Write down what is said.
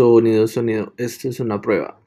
Sonido, sonido. Esto es una prueba.